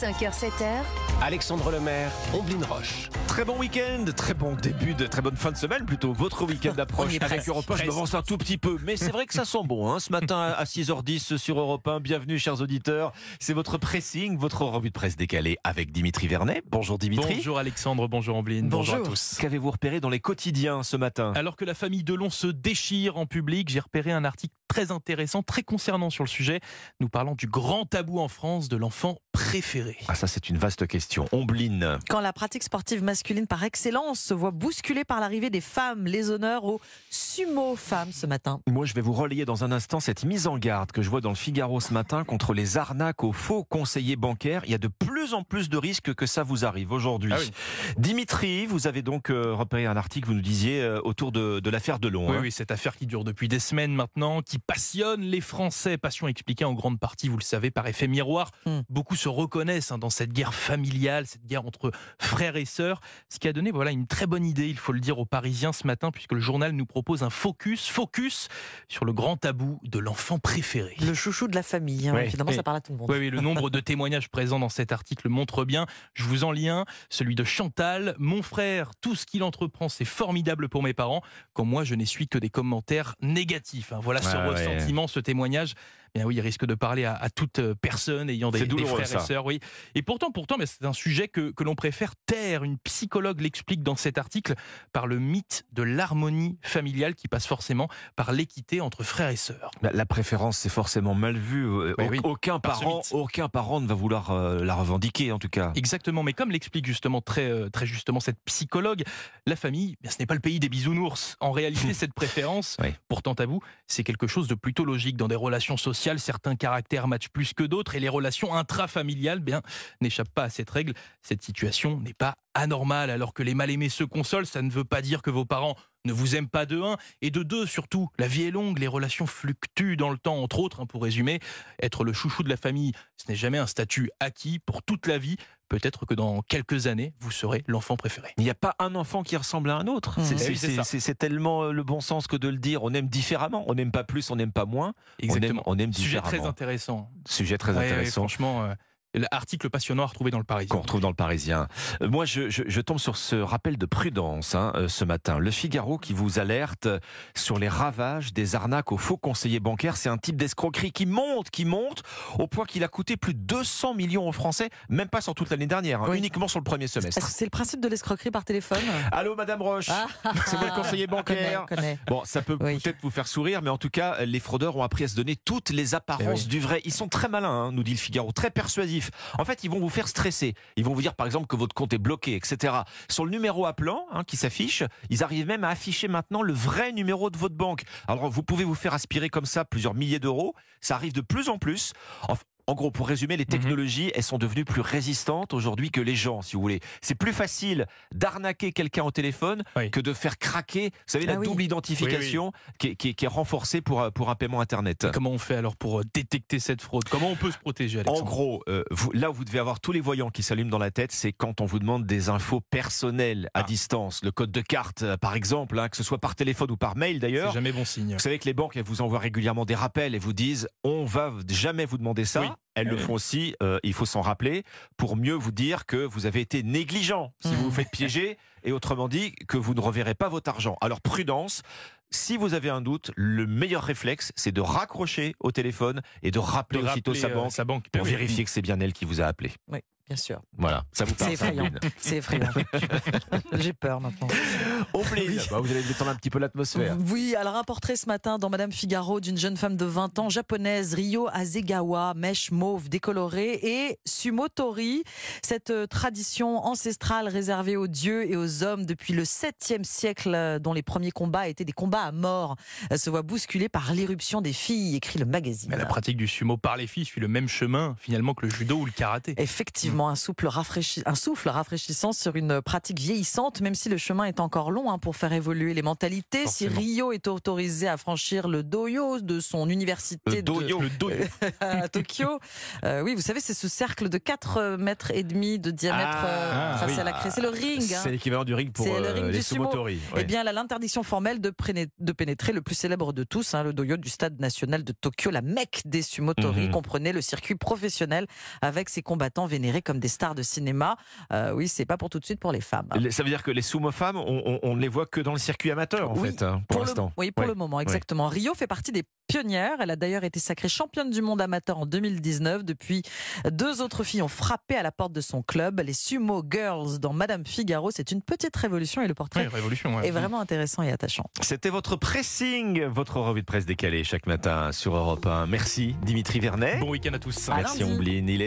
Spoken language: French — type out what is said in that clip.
5h, 7h. Alexandre Lemaire, Omblin Roche. Très bon week-end, très bon début de très bonne fin de semaine plutôt. Votre week-end approche avec presque, Europe 1. Je me presque. vance un tout petit peu, mais c'est vrai que ça sent bon. hein. Ce matin à 6h10 sur Europe 1, bienvenue chers auditeurs. C'est votre pressing, votre revue de presse décalée avec Dimitri Vernet. Bonjour Dimitri. Bonjour Alexandre, bonjour Ambline, bonjour, à Bonjour. tous. Qu'avez-vous repéré dans les quotidiens ce matin? Alors que la famille Delon se déchire en public, j'ai repéré un article très intéressant, très concernant sur le sujet. Nous parlons du grand tabou en France de l'enfant préféré. Ah ça c'est une vaste question. Ombline. Quand la pratique sportive masculine par excellence se voit bousculée par l'arrivée des femmes, les honneurs aux sumo femmes ce matin. Moi, je vais vous relayer dans un instant cette mise en garde que je vois dans le Figaro ce matin contre les arnaques aux faux conseillers bancaires. Il y a de plus en plus de risques que ça vous arrive aujourd'hui. Ah oui. Dimitri, vous avez donc euh, repéré un article, vous nous disiez, euh, autour de, de l'affaire Delon. Oui, hein. oui, cette affaire qui dure depuis des semaines maintenant, qui passionne les Français. Passion expliquée en grande partie, vous le savez, par effet miroir. Hmm. Beaucoup se reconnaissent hein, dans cette guerre familiale, cette guerre entre frères et sœurs. Ce qui a donné voilà, une très bonne idée, il faut le dire, aux Parisiens ce matin, puisque le journal nous propose un focus, focus sur le grand tabou de l'enfant préféré. Le chouchou de la famille, hein, ça parle à tout le monde. Oui, oui, le nombre de témoignages présents dans cet article montre bien. Je vous en lis un, celui de Chantal. Mon frère, tout ce qu'il entreprend, c'est formidable pour mes parents. Quand moi, je n'essuie que des commentaires négatifs. hein. Voilà ce Ouais, ressentiment, ce témoignage. Bien oui, il risque de parler à, à toute euh, personne ayant des, des frères ça. et sœurs. Oui. Et pourtant, pourtant, mais c'est un sujet que, que l'on préfère taire. Une psychologue l'explique dans cet article par le mythe de l'harmonie familiale qui passe forcément par l'équité entre frères et sœurs. La, la préférence, c'est forcément mal vu. Euh, Oui, aucun, parent, aucun parent ne va vouloir euh, la revendiquer, en tout cas. Exactement, mais comme l'explique justement très, très justement cette psychologue, la famille, bien, ce n'est pas le pays des bisounours. En réalité, cette préférence, Oui. pourtant à vous, c'est quelque chose de plutôt logique. Dans des relations sociales, certains caractères matchent plus que d'autres et les relations intrafamiliales bien, n'échappent pas à cette règle. Cette situation n'est pas anormale. Alors que les mal-aimés se consolent, ça ne veut pas dire que vos parents ne vous aiment pas de un et de deux surtout. La vie est longue, les relations fluctuent dans le temps, entre autres, hein, pour résumer. Être le chouchou de la famille, ce n'est jamais un statut acquis pour toute la vie. Peut-être que dans quelques années, vous serez l'enfant préféré. Il n'y a pas un enfant qui ressemble à un autre. C'est- Eh C'est tellement euh, le bon sens que de le dire. On aime différemment. On n'aime pas plus, on n'aime pas moins. Exactement. On aime, on aime Sujet très intéressant. Sujet très Ouais, ouais, intéressant. franchement, euh, l'article passionnant à retrouver dans le Parisien. qu'on retrouve dans le Parisien. Euh, Moi, je, je- je tombe sur ce rappel de prudence hein, euh, ce matin. Le Figaro qui vous alerte sur les ravages des arnaques aux faux conseillers bancaires. C'est un type d'escroquerie qui monte, qui monte, au point qu'il a coûté plus de 200 millions aux Français, même pas sur toute l'année dernière, hein, Oui. uniquement sur le premier semestre. que c'est le principe de l'escroquerie par téléphone Allô, Madame Roche Ah, C'est le conseiller connaît, bancaire connaît. Bon, ça peut Oui. peut-être vous faire sourire, mais en tout cas, les fraudeurs ont appris à se donner toutes les apparences Eh oui. du vrai. Ils sont très malins, hein, nous dit le Figaro, très persuasifs. En fait, ils vont vous faire stresser. Ils vont vous dire, par exemple, que votre compte est bloqué, etc. Sur le numéro appelant hein, qui s'affiche, ils arrivent même à afficher maintenant le vrai numéro de votre banque. Alors, vous pouvez vous faire aspirer comme ça plusieurs milliers d'euros. Ça arrive de plus en plus. En- en gros, pour résumer, les Mhm. technologies, elles sont devenues plus résistantes aujourd'hui que les gens, si vous voulez. C'est plus facile d'arnaquer quelqu'un au téléphone Oui. que de faire craquer, vous savez, la Ah oui. double identification Qui, est, qui est- qui est renforcée pour, euh, pour un paiement Internet. Comment on fait alors pour euh, détecter cette fraude? Comment on peut se protéger, En Alexandre? gros, euh, vous- là où vous devez avoir tous les voyants qui s'allument dans la tête, c'est quand on vous demande des infos personnelles à Ah. distance, le code de carte par exemple, hein, que ce soit par téléphone ou par mail C'est d'ailleurs. jamais bon signe. Vous savez que les banques, elles vous envoient régulièrement des rappels et vous disent on va jamais vous demander ça. Elles le font aussi, euh, il faut s'en rappeler, pour mieux vous dire que vous avez été négligent si vous vous faites piéger, et autrement dit, que vous ne reverrez pas votre argent. Alors prudence, si vous avez un doute, le meilleur réflexe, c'est de raccrocher au téléphone et de rappeler De aussitôt euh, banque sa banque. pour Oui. vérifier que c'est bien elle qui vous a appelé. Oui, bien sûr. Voilà, ça vous parle. C'est effrayant. C'est effrayant. J'ai peur maintenant. Au plaisir. Bah, vous allez détendre un petit peu l'atmosphère. Oui, alors un portrait ce matin dans Madame Figaro d'une jeune femme de 20 ans japonaise, Ryo Azegawa, mèche mauve décolorée et sumotori, cette euh, tradition ancestrale réservée aux dieux et aux hommes depuis le 7e siècle, euh, dont les premiers combats étaient des combats à mort, Elle se voit bousculée par l'irruption des filles, écrit le magazine. Mais la pratique du sumo par les filles suit le même chemin finalement que le judo ou le karaté. Effectivement, un souffle, rafraîchi- un souffle rafraîchissant sur une pratique vieillissante, même si le chemin est encore long hein, pour faire évoluer les mentalités. Forcément. Si Rio est autorisé à franchir le doyo de son université Le de- doyo. Le doyo. à Tokyo, euh, oui, vous savez, c'est ce cercle de 4 mètres et demi de diamètre euh, Ah, tracé oui. à la craie. C'est le ring. hein. C'est l'équivalent du ring pour le euh, ring les du sumo. sumotori. Eh bien, elle a l'interdiction formelle de, pénétrer le plus célèbre de tous, hein, le doyo du stade national de Tokyo, la mecque des sumotori, Mhm. comprenait le circuit professionnel avec ses combattants vénérés comme des stars de cinéma. Euh, oui, c'est pas pour tout de suite pour les femmes. Ça veut dire que les sumo-femmes, on, on- ne les voit que dans le circuit amateur, en Oui, fait, hein, pour, l'instant. oui, pour Ouais. le moment, exactement. Rio fait partie des pionnières. Elle a d'ailleurs été sacrée championne du monde amateur en 2019. Depuis, deux autres filles ont frappé à la porte de son club. Les Sumo Girls dans Madame Figaro. C'est une petite révolution et le portrait Ouais, révolution. ouais. est vraiment intéressant et attachant. C'était votre pressing, votre revue de presse décalée chaque matin sur Europe 1. Merci Dimitri Vernet. Bon week-end à tous. À Merci. Ombline. Il est